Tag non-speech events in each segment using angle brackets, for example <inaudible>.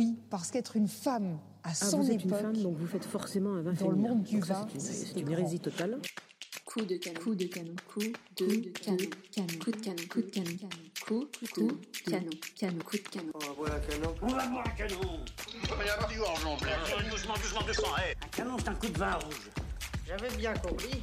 Oui, parce qu'être une femme à Ah, son vous êtes époque, une femme, donc vous faites forcément un vin dans le monde du vin, c'est une- une hérésie totale. Coup de canon. Coup de canon. Coup de canon. Canon. Coup de canon. Coup de canon. Coup, coup, canon. Canon. Coup de canon. On va boire un canon. On va boire un canon. Il y a du doucement. Hey. Un canon, c'est un coup de vin rouge. J'avais bien compris.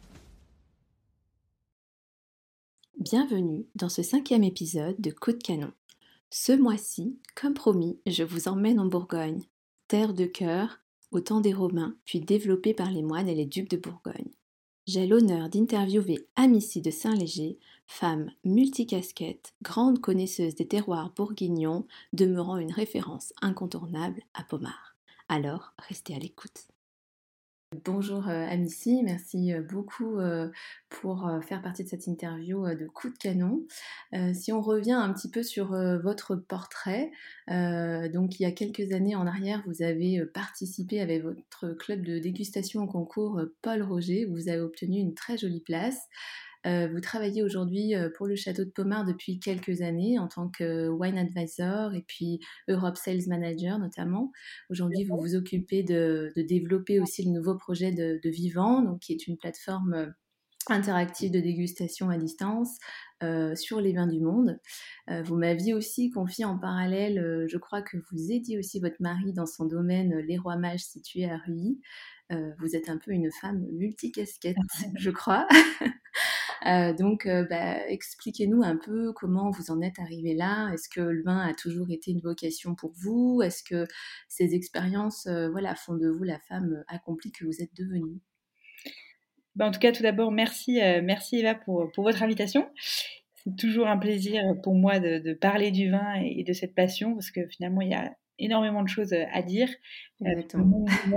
Bienvenue dans ce cinquième épisode de Coup de canon. Ce mois-ci, comme promis, je vous emmène en Bourgogne, terre de cœur, au temps des Romains, puis développée par les moines et les ducs de Bourgogne. J'ai l'honneur d'interviewer Amicie de Saint-Léger, femme multicasquette, grande connaisseuse des terroirs bourguignons, demeurant une référence incontournable à Pomard. Alors, restez à l'écoute. Bonjour euh, Amicie, merci euh, beaucoup euh, pour faire partie de cette interview de coup de canon. Si on revient un petit peu sur votre portrait, donc il y a quelques années en arrière, vous avez participé avec votre club de dégustation au concours Paul Roger, vous avez obtenu une très jolie place. Euh, vous travaillez aujourd'hui euh, pour le château de Pomard depuis quelques années en tant que wine advisor et puis Europe Sales Manager notamment. Aujourd'hui, vous vous occupez de, de développer aussi le nouveau projet de, de Vivant, donc qui est une plateforme euh, interactive de dégustation à distance euh, sur les vins du monde. Euh, vous m'aviez aussi confié en parallèle, euh, je crois que vous aidiez aussi votre mari dans son domaine, euh, les rois mages situé à Ruy. Euh, vous êtes un peu une femme multicasquette, <laughs> je crois. <laughs> Euh, donc, euh, bah, expliquez-nous un peu comment vous en êtes arrivé là. Est-ce que le vin a toujours été une vocation pour vous? Est-ce que ces expériences, voilà, font de vous la femme accomplie que vous êtes devenue? Ben, en tout cas, tout d'abord, merci, merci Eva pour, pour votre invitation. C'est toujours un plaisir pour moi de, de parler du vin et de cette passion parce que finalement, il y a énormément de choses à dire. Euh, Exactement. on,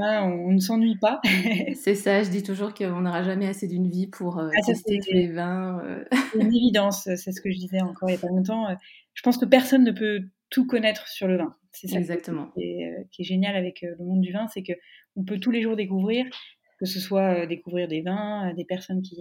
on ne s'ennuie pas. <laughs> C'est ça, je dis toujours qu'on n'aura jamais assez d'une vie pour euh, Ah, tester tous les vins. euh. C'est une évidence, c'est ce que je disais encore il n'y a pas longtemps. Euh, Je pense que personne ne peut tout connaître sur le vin. C'est ça Exactement. qui est, euh, qui est génial avec euh, le monde du vin, c'est que on peut tous les jours découvrir, que ce soit euh, découvrir des vins, euh, des personnes qui,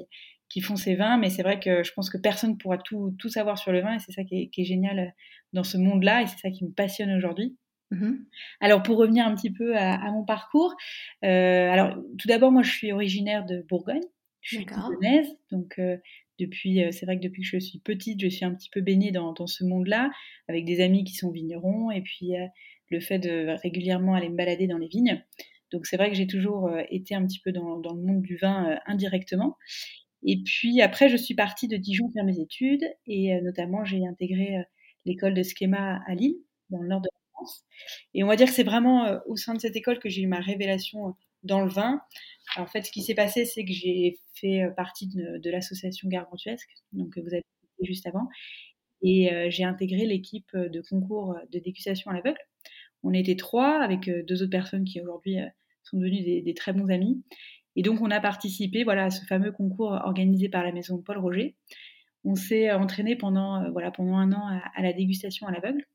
qui font ces vins, mais c'est vrai que je pense que personne pourra tout, tout savoir sur le vin et c'est ça qui est, qui est génial euh, dans ce monde-là et c'est ça qui me passionne aujourd'hui. Mhm. Alors pour revenir un petit peu à, à mon parcours, euh, alors tout d'abord moi je suis originaire de Bourgogne, je suis lyonnaise, donc euh, depuis, euh, c'est vrai que depuis que je suis petite, je suis un petit peu baignée dans, dans ce monde-là, avec des amis qui sont vignerons, et puis le fait de régulièrement aller me balader dans les vignes. Donc c'est vrai que j'ai toujours été un petit peu dans, dans le monde du vin indirectement. Et puis après, je suis partie de Dijon faire mes études, et notamment j'ai intégré l'école de Schema à Lille, dans le nord de la Et on va dire que c'est vraiment euh, au sein de cette école que j'ai eu ma révélation euh, dans le vin. En fait, ce qui s'est passé, c'est que j'ai fait euh, partie de, l'association Gargantuesque, donc que vous avez cité juste avant, et j'ai intégré l'équipe de concours de dégustation à l'aveugle. On était trois avec deux autres personnes qui aujourd'hui sont devenues des, très bons amis. Et donc, on a participé voilà, à ce fameux concours organisé par la maison Paul Roger. On s'est entraîné pendant, voilà, pendant un an à la dégustation à l'aveugle.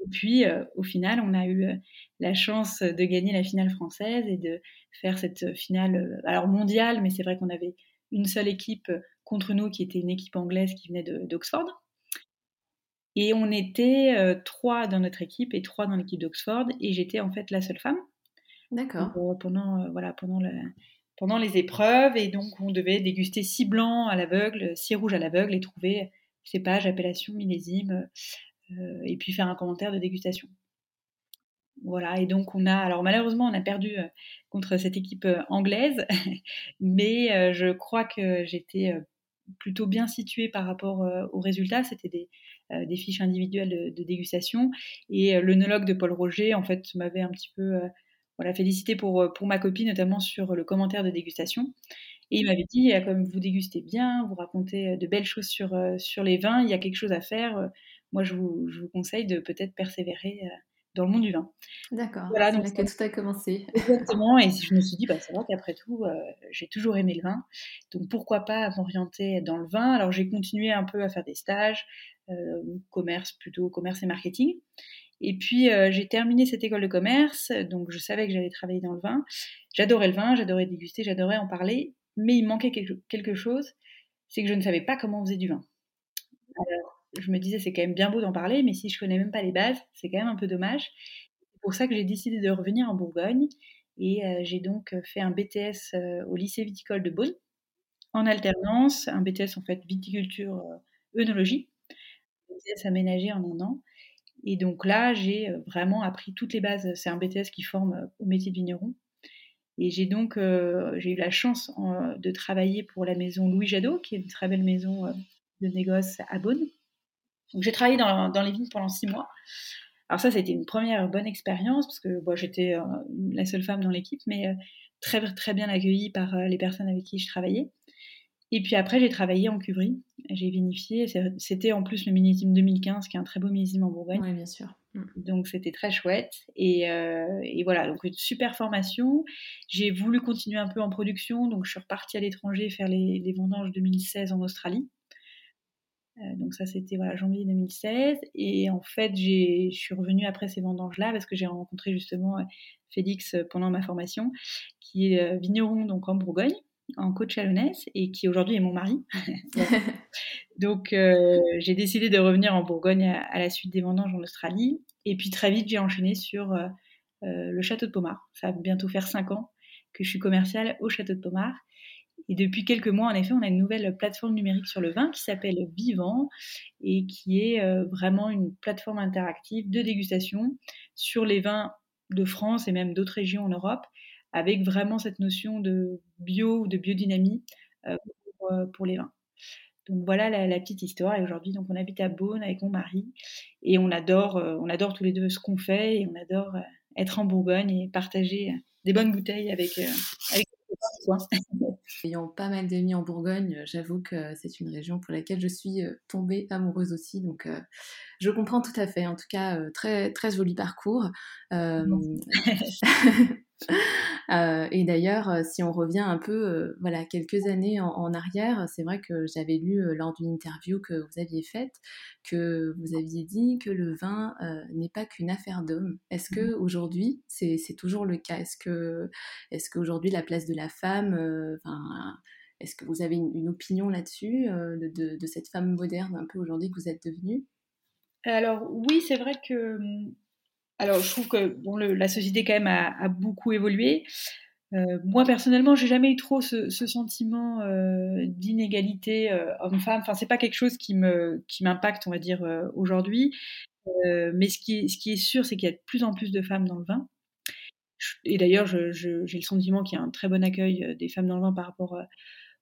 Et puis, euh, au final, on a eu euh, la chance de gagner la finale française et de faire cette finale, euh, alors mondiale, mais c'est vrai qu'on avait une seule équipe contre nous qui était une équipe anglaise qui venait d'Oxford. Et on était euh, trois dans notre équipe et trois dans l'équipe d'Oxford, et j'étais en fait la seule femme D'accord. pendant, euh, voilà, pendant, le- pendant les épreuves. Et donc, on devait déguster six blancs à l'aveugle, six rouges à l'aveugle et trouver cépage, appellation, millésime, euh, et puis faire un commentaire de dégustation. Voilà, et donc on a, alors malheureusement, on a perdu euh, contre cette équipe euh, anglaise, <laughs> mais je crois que j'étais plutôt bien située par rapport aux résultats. C'était des, fiches individuelles de, dégustation, et l'œnologue de Paul Roger, en fait, m'avait un petit peu voilà, félicité pour, pour ma copie, notamment sur le commentaire de dégustation. Et il m'avait dit, ah, comme vous dégustez bien, vous racontez de belles choses sur, sur les vins, il y a quelque chose à faire. Moi, je vous, je vous conseille de peut-être persévérer euh, dans le monde du vin. D'accord, Voilà, c'est donc là que tout a commencé. <laughs> Exactement, et je me suis dit, bah, c'est vrai qu'après tout, euh, j'ai toujours aimé le vin, donc pourquoi pas m'orienter dans le vin. Alors j'ai continué un peu à faire des stages, euh, commerce plutôt, commerce et marketing. Et puis euh, j'ai terminé cette école de commerce, donc je savais que j'allais travailler dans le vin. J'adorais le vin, j'adorais déguster, j'adorais en parler, mais il manquait quelque, quelque chose, c'est que je ne savais pas comment on faisait du vin. Alors je me disais, c'est quand même bien beau d'en parler, mais si je connais même pas les bases, c'est quand même un peu dommage. C'est pour ça que j'ai décidé de revenir en Bourgogne et euh, j'ai donc fait un BTS euh, au lycée viticole de Beaune en alternance, un BTS en fait viticulture euh, œnologie, BTS aménagé en un an. Et donc là, j'ai euh, vraiment appris toutes les bases. C'est un BTS qui forme euh, au métier de vigneron. Et j'ai donc euh, j'ai eu la chance de travailler pour la maison Louis Jadot, qui est une très belle maison euh, de négoce à Beaune. Donc j'ai travaillé dans, dans les vignes pendant six mois. Alors ça, c'était une première bonne expérience parce que bon, j'étais euh, la seule femme dans l'équipe, mais euh, très très bien accueillie par euh, les personnes avec qui je travaillais. Et puis après, j'ai travaillé en cuverie. J'ai vinifié. C'était en plus le millésime 2015, qui est un très beau millésime en Bourgogne. Oui, bien sûr. Mm. Donc c'était très chouette. Et, euh, et voilà, donc une super formation. J'ai voulu continuer un peu en production, donc je suis repartie à l'étranger faire les, les vendanges 2016 en Australie. Euh, donc ça c'était voilà janvier 2016 et en fait je suis revenue après ces vendanges là parce que j'ai rencontré justement euh, Félix euh, pendant ma formation qui est vigneron donc en Bourgogne en côte chalonnaise et qui aujourd'hui est mon mari. <laughs> Donc j'ai décidé de revenir en Bourgogne à, la suite des vendanges en Australie. Et puis très vite j'ai enchaîné sur le château de Pomard. Ça va bientôt faire cinq ans que je suis commerciale au château de Pomard et depuis quelques mois, en effet, on a une nouvelle plateforme numérique sur le vin qui s'appelle Vivant et qui est euh, vraiment une plateforme interactive de dégustation sur les vins de France et même d'autres régions en Europe, avec vraiment cette notion de bio ou de biodynamie euh, pour, euh, pour les vins. Donc voilà la, petite histoire. Et aujourd'hui, donc on habite à Beaune avec mon mari et on adore, on adore tous les deux ce qu'on fait et on adore être en Bourgogne et partager des bonnes bouteilles avec, avec <laughs> Ayant pas mal d'amis en Bourgogne, euh, j'avoue que c'est une région pour laquelle je suis euh, tombée amoureuse aussi. Donc, euh, je comprends tout à fait. En tout cas, très très joli parcours. Euh, <laughs> <laughs> <laughs> euh, et d'ailleurs, euh, si on revient un peu, euh, voilà, quelques années en, en arrière, c'est vrai que j'avais lu euh, lors d'une interview que vous aviez faite que vous aviez dit que le vin n'est pas qu'une affaire d'homme. Est-ce que aujourd'hui, c'est c'est toujours le cas? Est-ce que est-ce qu'aujourd'hui la place de la femme, est-ce que vous avez une, une opinion là-dessus de, de- de cette femme moderne un peu aujourd'hui que vous êtes devenue? Alors oui, c'est vrai que hum, alors je trouve que la société quand même a, beaucoup évolué. Euh, moi personnellement, j'ai jamais eu trop ce, sentiment euh, d'inégalité euh, homme-femme. Enfin, c'est pas quelque chose qui qui m'impacte, on va dire aujourd'hui. Mais ce qui ce qui est sûr, c'est qu'il y a de plus en plus de femmes dans le vin. Et d'ailleurs, j'ai le sentiment qu'il y a un très bon accueil des femmes dans le vin par rapport, euh,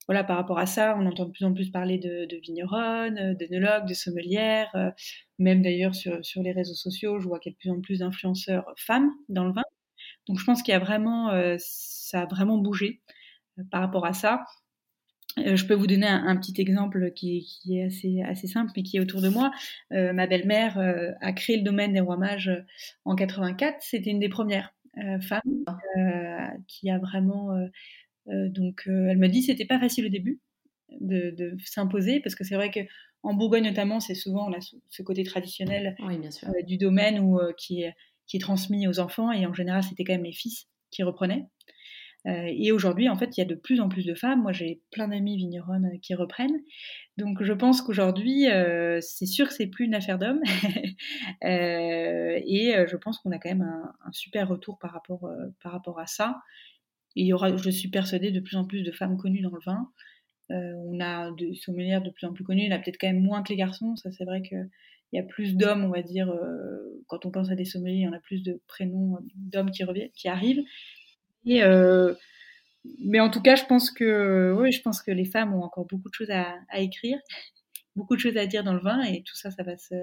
voilà, par rapport à ça. On entend de plus en plus parler de, de vigneronnes, euh, d'œnologues, de sommelières. euh, même d'ailleurs sur, sur les réseaux sociaux, je vois qu'il y a de plus en plus d'influenceurs femmes dans le vin. Donc je pense qu'il y a vraiment, euh, ça a vraiment bougé par rapport à ça. Je peux vous donner un, un petit exemple qui, qui est assez, assez simple, mais qui est autour de moi. Ma belle-mère a créé le domaine des rois mages en 84. C'était une des premières femmes qui a vraiment. Euh, donc, euh, elle me dit c'était pas facile au début de, de s'imposer parce que c'est vrai que en Bourgogne notamment, c'est souvent a ce, côté traditionnel Oui, bien sûr. euh, du domaine où, qui, est, qui est transmis aux enfants et en général c'était quand même les fils qui reprenaient. Euh, et aujourd'hui, en fait, il y a de plus en plus de femmes. Moi, j'ai plein d'amis vigneronnes qui reprennent. Donc, je pense qu'aujourd'hui, euh, c'est sûr que c'est plus une affaire d'hommes. <laughs> Euh, et je pense qu'on a quand même un, un super retour par rapport, par rapport à ça. Il y aura, je suis persuadée, de plus en plus de femmes connues dans le vin. Euh, on a des sommelières de plus en plus connues. Il y en a peut-être quand même moins que les garçons. Ça, c'est vrai que il y a plus d'hommes, on va dire, euh, quand on pense à des sommeliers, il y en a plus de prénoms euh, d'hommes qui, qui arrivent. Mais en tout cas, je pense que, oui, je pense que les femmes ont encore beaucoup de choses à écrire, <laughs> beaucoup de choses à dire dans le vin, et tout ça, ça va se,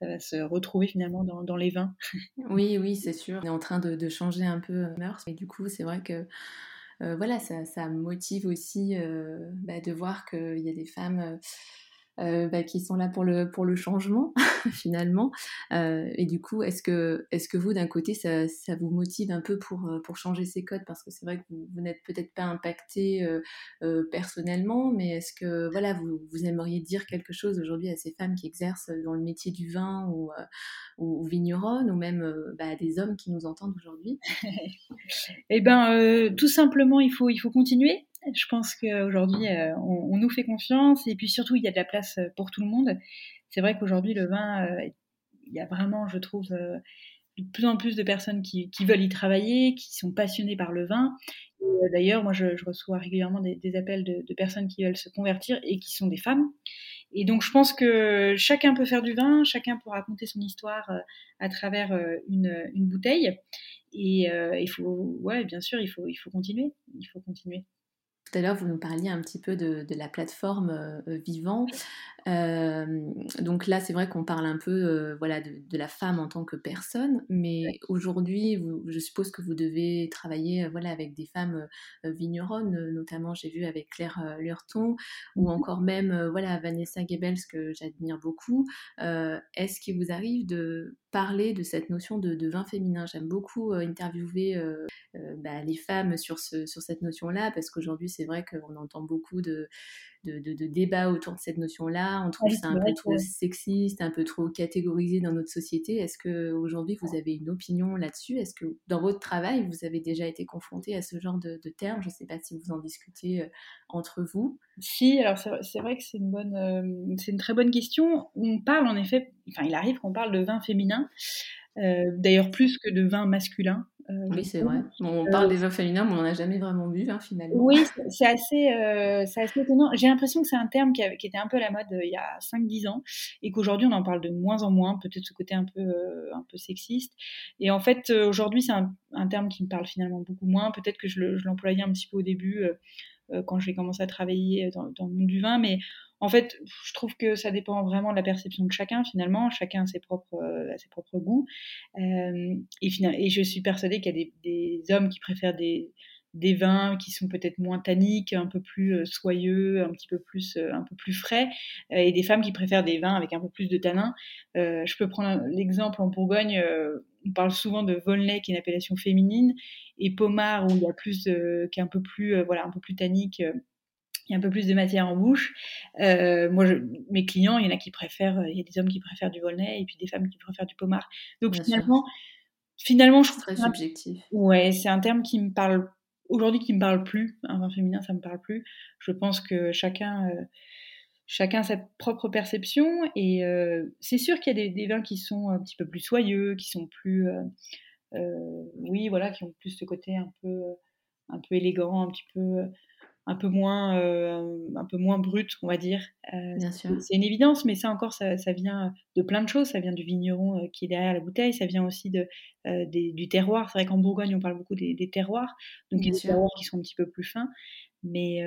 ça va se retrouver finalement dans, les vins. <laughs> Oui, oui, c'est sûr. On est en train de, changer un peu euh, mœurs, et du coup, c'est vrai que euh, voilà, ça, ça motive aussi euh, bah, de voir qu'il y a des femmes euh, euh, bah, qui sont là pour le, pour le changement <laughs> finalement. Euh, et du coup, est-ce que, est que vous, d'un côté, ça, ça, vous motive un peu pour, euh, pour changer ces codes? Parce que c'est vrai que vous, n'êtes peut-être pas impacté personnellement, mais est-ce que voilà, vous, vous aimeriez dire quelque chose aujourd'hui à ces femmes qui exercent dans le métier du vin ou, ou, vigneronnes, ou même bah, des hommes qui nous entendent aujourd'hui? <laughs> Eh bien, tout simplement, il faut, il faut continuer. Je pense qu'aujourd'hui, euh, on, nous fait confiance et puis surtout, il y a de la place euh, pour tout le monde. C'est vrai qu'aujourd'hui, le vin, euh, il y a vraiment, je trouve, de plus en plus de personnes qui, veulent y travailler, qui sont passionnées par le vin. D'ailleurs, moi, je, reçois régulièrement des, appels de, personnes qui veulent se convertir et qui sont des femmes. Et donc, je pense que chacun peut faire du vin, chacun peut raconter son histoire à travers une, bouteille. Et il faut, ouais, bien sûr, il faut, il faut continuer. Il faut continuer. Tout à l'heure, vous nous parliez un petit peu de, la plateforme euh, Vivant. Euh, donc là, c'est vrai qu'on parle un peu euh, voilà, de, la femme en tant que personne, mais aujourd'hui, je suppose que vous devez travailler voilà, avec des femmes vigneronnes, notamment j'ai vu avec Claire Lurton, ou mmh encore même voilà, Vanessa Goebbels, que j'admire beaucoup. Est-ce qu'il vous arrive de parler de cette notion de, vin féminin? J'aime beaucoup interviewer bah, les femmes sur, ce, sur cette notion-là, parce qu'aujourd'hui, c'est vrai qu'on entend beaucoup de, de, débats autour de cette notion-là. On trouve ça un peu trop sexiste, un peu trop catégorisé dans notre société. Est-ce que aujourd'hui vous avez une opinion là-dessus? Est-ce que dans votre travail, vous avez déjà été confronté à ce genre de, termes? Je ne sais pas si vous en discutez euh, entre vous. Si, alors c'est vrai que c'est une bonne, euh, c'est une très bonne question. On parle en effet, enfin il arrive qu'on parle de vin féminin. Euh, d'ailleurs plus que de vin masculin. Euh, oui, c'est vrai. on parle des vins féminins, mais on n'en a jamais vraiment bu, hein, finalement. Oui, c'est assez, euh, assez étonnant. J'ai l'impression que c'est un terme qui, qui, était un peu à la mode il y a 5-10 ans et qu'aujourd'hui on en parle de moins en moins, peut-être ce côté un peu, un peu sexiste. Et en fait, aujourd'hui, c'est un, un, terme qui me parle finalement beaucoup moins. Peut-être que je l'employais un petit peu au début quand j'ai commencé à travailler dans, dans, le monde du vin, mais en fait, je trouve que ça dépend vraiment de la perception de chacun, finalement. Chacun a ses propres, euh, ses propres goûts. Euh, et, et, je suis persuadée qu'il y a des, hommes qui préfèrent des, des vins qui sont peut-être moins tanniques, un peu plus euh, soyeux, un petit peu plus, un peu plus frais, et des femmes qui préfèrent des vins avec un peu plus de tanins. je peux prendre l'exemple en Bourgogne, on parle souvent de Volnay, qui est une appellation féminine, et Pomard, où il y a plus, qui est un peu plus, voilà, un peu plus tannique il y a un peu plus de matière en bouche. Euh, moi, mes clients, il y en a qui préfèrent, il y a des hommes qui préfèrent du Volnay et puis des femmes qui préfèrent du Pommard. Donc finalement, finalement, je trouve très subjectif. Ouais, c'est un terme qui me parle aujourd'hui, qui me parle plus. Un vin féminin, ça me parle plus. Je pense que chacun, euh, chacun a sa propre perception et euh, c'est sûr qu'il y a des, vins qui sont un petit peu plus soyeux, qui sont plus, oui, voilà, qui ont plus ce côté un peu, un peu élégant, un petit peu un peu moins, euh, un peu moins brut, on va dire. Euh, c'est une évidence, mais ça encore, ça, vient de plein de choses. Ça vient du vigneron euh, qui est derrière la bouteille, ça vient aussi de, du terroir. C'est vrai qu'en Bourgogne, on parle beaucoup des, terroirs, donc des terroirs qui sont un petit peu plus fins. Mais,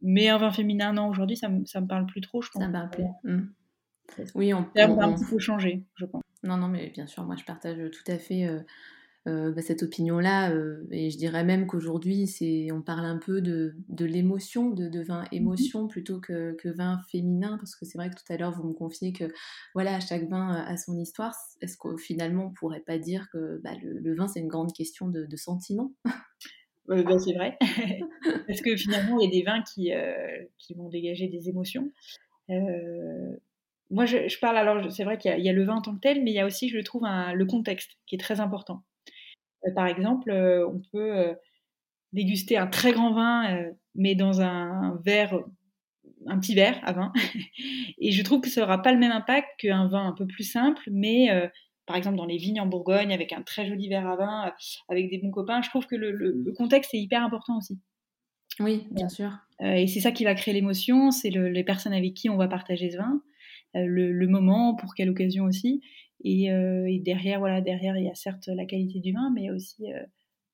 mais un vin féminin, non, aujourd'hui, ça, ça me parle plus trop, je pense. Ça me parle plus. Mmh. Oui, on, peut un petit peu changer, je pense. Non, non, mais bien sûr, moi, je partage tout à fait euh, bah, cette opinion-là. Euh, et je dirais même qu'aujourd'hui, c'est, on parle un peu de, de l'émotion, de, de, vin mmh émotion plutôt que, que, vin féminin, parce que c'est vrai que tout à l'heure, vous me confiez que voilà, chaque vin a son histoire. Est-ce que finalement, on pourrait pas dire que bah, le, vin, c'est une grande question de, de sentiment? Euh, ben, c'est vrai, <laughs> parce que finalement, il y a des vins qui, qui vont dégager des émotions. moi, je, parle alors, c'est vrai qu'il y, a le vin en tant que tel, mais il y a aussi, je trouve, un, le contexte qui est très important. Euh, par exemple, euh, on peut euh, déguster un très grand vin, mais dans un verre, un petit verre à vin. <laughs> et je trouve que ça n'aura pas le même impact qu'un vin un peu plus simple, mais par exemple dans les vignes en Bourgogne, avec un très joli verre à vin, avec des bons copains, je trouve que le, contexte est hyper important aussi. Oui, bien sûr. et c'est ça qui va créer l'émotion, c'est les personnes avec qui on va partager ce vin, le, moment, pour quelle occasion aussi. Euh, et, derrière, voilà, derrière, il y a certes la qualité du vin, mais aussi euh,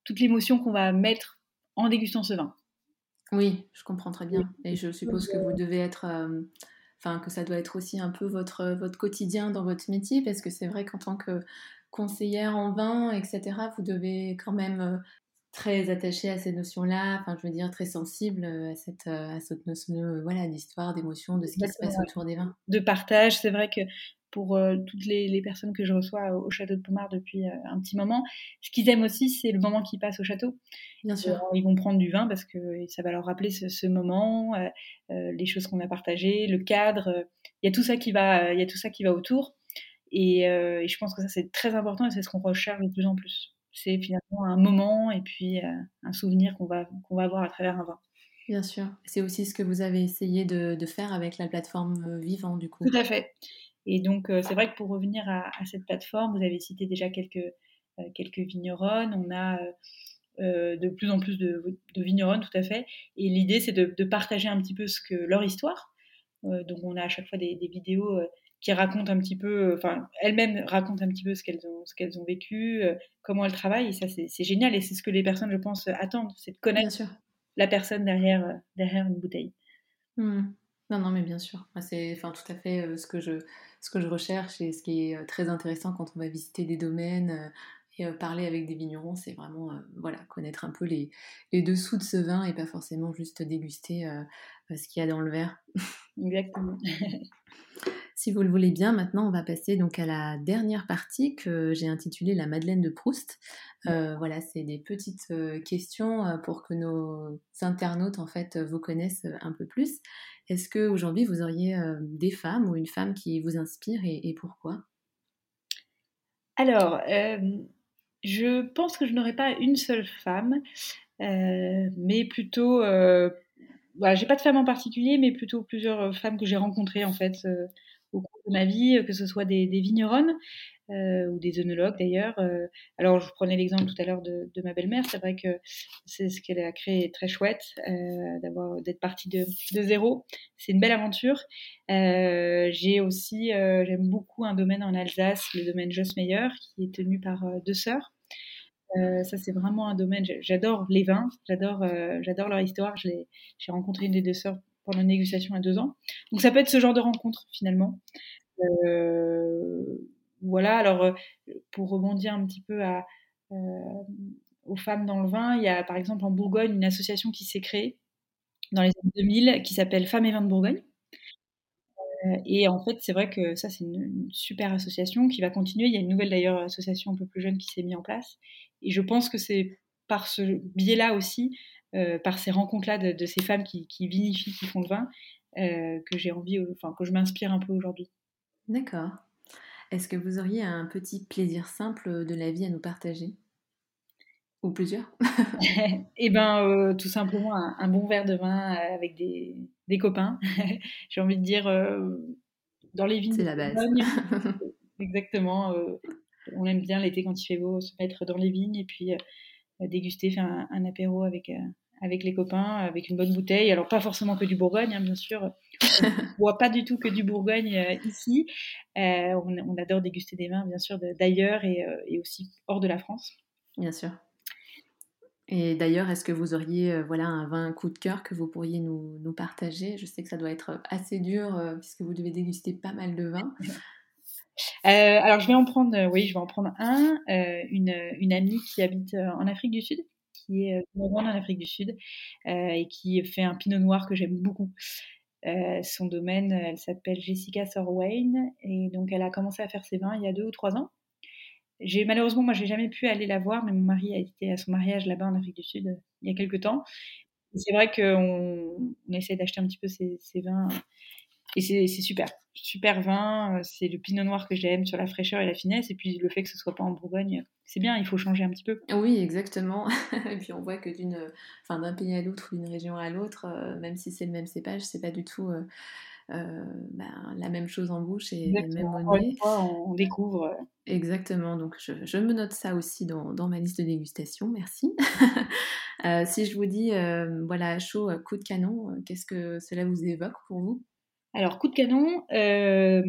toute l'émotion qu'on va mettre en dégustant ce vin. Oui, je comprends très bien. Et je suppose que vous devez être, euh, enfin que ça doit être aussi un peu votre, votre quotidien dans votre métier, parce que c'est vrai qu'en tant que conseillère en vin, etc., vous devez quand même très attaché à ces notions-là, enfin, je veux dire, très sensible à cette, à cette notion voilà, d'histoire, d'émotion, de ce qui se passe autour des vins. De partage, c'est vrai que pour toutes les, les, personnes que je reçois au, château de Pommard depuis un petit moment. Ce qu'ils aiment aussi, c'est le moment qu'ils passent au château. Bien sûr. ils vont prendre du vin parce que ça va leur rappeler ce, ce moment, euh, les choses qu'on a partagées, le cadre. Il y a tout ça qui va, il y a tout ça qui va autour. Et, et je pense que ça c'est très important et c'est ce qu'on recherche de plus en plus. C'est finalement un moment et puis un souvenir qu'on va qu'on va avoir à travers un vin. Bien sûr. C'est aussi ce que vous avez essayé de, de, faire avec la plateforme Vivant, du coup. Tout à fait. Et donc, c'est vrai que pour revenir à, cette plateforme, vous avez cité déjà quelques, quelques vigneronnes. On a de plus en plus de, de, vigneronnes, tout à fait. Et l'idée, c'est de, partager un petit peu ce que, leur histoire. donc, on a à chaque fois des, vidéos qui racontent un petit peu, enfin, elles-mêmes racontent un petit peu ce qu'elles ont, ce qu'elles ont vécu, comment elles travaillent. Et ça, c'est génial. Et c'est ce que les personnes, je pense, attendent. C'est de connaître la personne derrière, derrière une bouteille. Mmh. Non, non, mais bien sûr. C'est enfin, tout à fait ce, que je, ce que je recherche et ce qui est très intéressant quand on va visiter des domaines et parler avec des vignerons, c'est vraiment voilà, connaître un peu les, les, dessous de ce vin et pas forcément juste déguster ce qu'il y a dans le verre. Exactement. <laughs> Si vous le voulez bien, maintenant on va passer donc à la dernière partie que j'ai intitulée la Madeleine de Proust. Euh, voilà, c'est des petites euh, questions euh, pour que nos internautes en fait vous connaissent un peu plus. Est-ce que aujourd'hui vous auriez des femmes ou une femme qui vous inspire et, pourquoi? Alors, je pense que je n'aurais pas une seule femme, mais plutôt voilà, j'ai pas de femme en particulier, mais plutôt plusieurs femmes que j'ai rencontrées en fait au cours de ma vie, que ce soit des, des vigneronnes euh, ou des œnologues d'ailleurs. Euh. alors, je prenais l'exemple tout à l'heure de, ma belle-mère. C'est vrai que c'est ce qu'elle a créé très chouette, euh, d'avoir d'être partie de, zéro. C'est une belle aventure. Euh, j'ai aussi, euh, j'aime beaucoup un domaine en Alsace, le domaine Jossmeyer, qui est tenu par deux sœurs. Euh, ça, c'est vraiment un domaine. J'adore les vins, j'adore leur histoire. J'ai rencontré une des deux sœurs pendant une négociation à deux ans. Donc ça peut être ce genre de rencontre finalement. Euh, voilà, alors euh, pour rebondir un petit peu euh, aux femmes dans le vin, il y a par exemple en Bourgogne une association qui s'est créée dans les années 2000 qui s'appelle Femmes et Vins de Bourgogne. et en fait, c'est vrai que ça, c'est une, super association qui va continuer. Il y a une nouvelle d'ailleurs association un peu plus jeune qui s'est mise en place. Et je pense que c'est par ce biais-là aussi euh, par ces rencontres-là de, ces femmes qui, vinifient, qui font le vin, euh, que j'ai envie, enfin que je m'inspire un peu aujourd'hui. D'accord. Est-ce que vous auriez un petit plaisir simple de la vie à nous partager? Ou plusieurs? <laughs> <laughs> Eh bien, euh, tout simplement un, bon verre de vin avec des, des copains. <laughs> j'ai envie de dire dans les vignes. C'est la base. Exactement. on aime bien l'été quand il fait beau se mettre dans les vignes et puis déguster, faire un, apéro avec, euh, avec les copains, avec une bonne bouteille. Alors, pas forcément que du Bourgogne, hein, bien sûr. On ne boit pas du tout que du Bourgogne euh, ici. Euh, on, adore déguster des vins, bien sûr, d'ailleurs et, et, aussi hors de la France. Bien sûr. Et d'ailleurs, est-ce que vous auriez voilà, un vin coup de cœur que vous pourriez nous, nous partager? Je sais que ça doit être assez dur puisque vous devez déguster pas mal de vins. <laughs> Euh, alors, je vais en prendre, euh, oui, je vais en prendre un. Euh, une, une, amie qui habite en Afrique du Sud, qui est en Afrique du Sud, et qui fait un pinot noir que j'aime beaucoup. son domaine, elle s'appelle Jessica Sorwayne, et donc elle a commencé à faire ses vins il y a deux ou trois ans. J'ai malheureusement, moi, j'ai jamais pu aller la voir, mais mon mari a été à son mariage là-bas en Afrique du Sud il y a quelques temps. C'est vrai qu'on on essaie d'acheter un petit peu ces vins et c'est super. Super vin, euh, c'est le pinot noir que j'aime sur la fraîcheur et la finesse. Et puis le fait que ce soit pas en Bourgogne, c'est bien, il faut changer un petit peu. Oui, exactement. <laughs> et puis on voit que d'une, enfin, d'un pays à l'autre ou d'une région à l'autre, euh, même si c'est le même cépage, c'est pas du tout euh, ben, la même chose en bouche et le même au nez. on découvre. Exactement, donc je, je, me note ça aussi dans, dans ma liste de dégustation, merci. <laughs> si je vous dis, voilà, chaud, coup de canon, qu'est-ce que cela vous évoque pour vous? Alors, coup de canon, euh,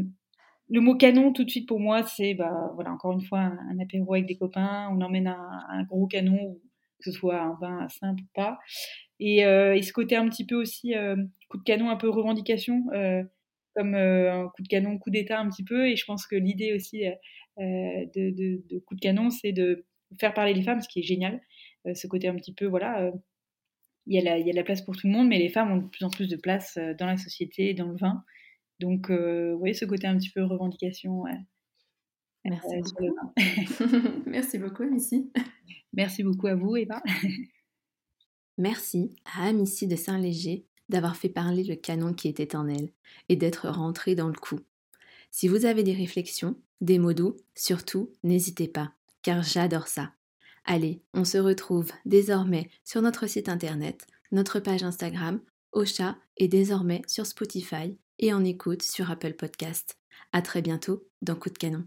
le mot canon, tout de suite pour moi, c'est bah, voilà, encore une fois un, apéro avec des copains, on emmène un, gros canon, que ce soit un vin simple ou pas. Et, euh, ce côté un petit peu aussi euh, coup de canon, un peu revendication, comme un coup de canon, coup d'état un petit peu. Et je pense que l'idée aussi de, coup de canon, c'est de faire parler les femmes, ce qui est génial. ce côté un petit peu, voilà, il y, a la, il y a la place pour tout le monde, mais les femmes ont de plus en plus de place dans la société, dans le vin. Donc, vous voyez ce côté un petit peu revendication. <laughs> Merci, beaucoup. Merci beaucoup, Amici. Merci beaucoup à vous, Eva. <laughs> Merci à Amici de Saint-Léger d'avoir fait parler le canon qui était en elle et d'être rentré dans le coup. Si vous avez des réflexions, des mots doux, surtout, n'hésitez pas, car j'adore ça. Allez, on se retrouve désormais sur notre site internet, notre page Instagram, Ocha et désormais sur Spotify et en écoute sur Apple Podcast. À très bientôt dans Coup de canon.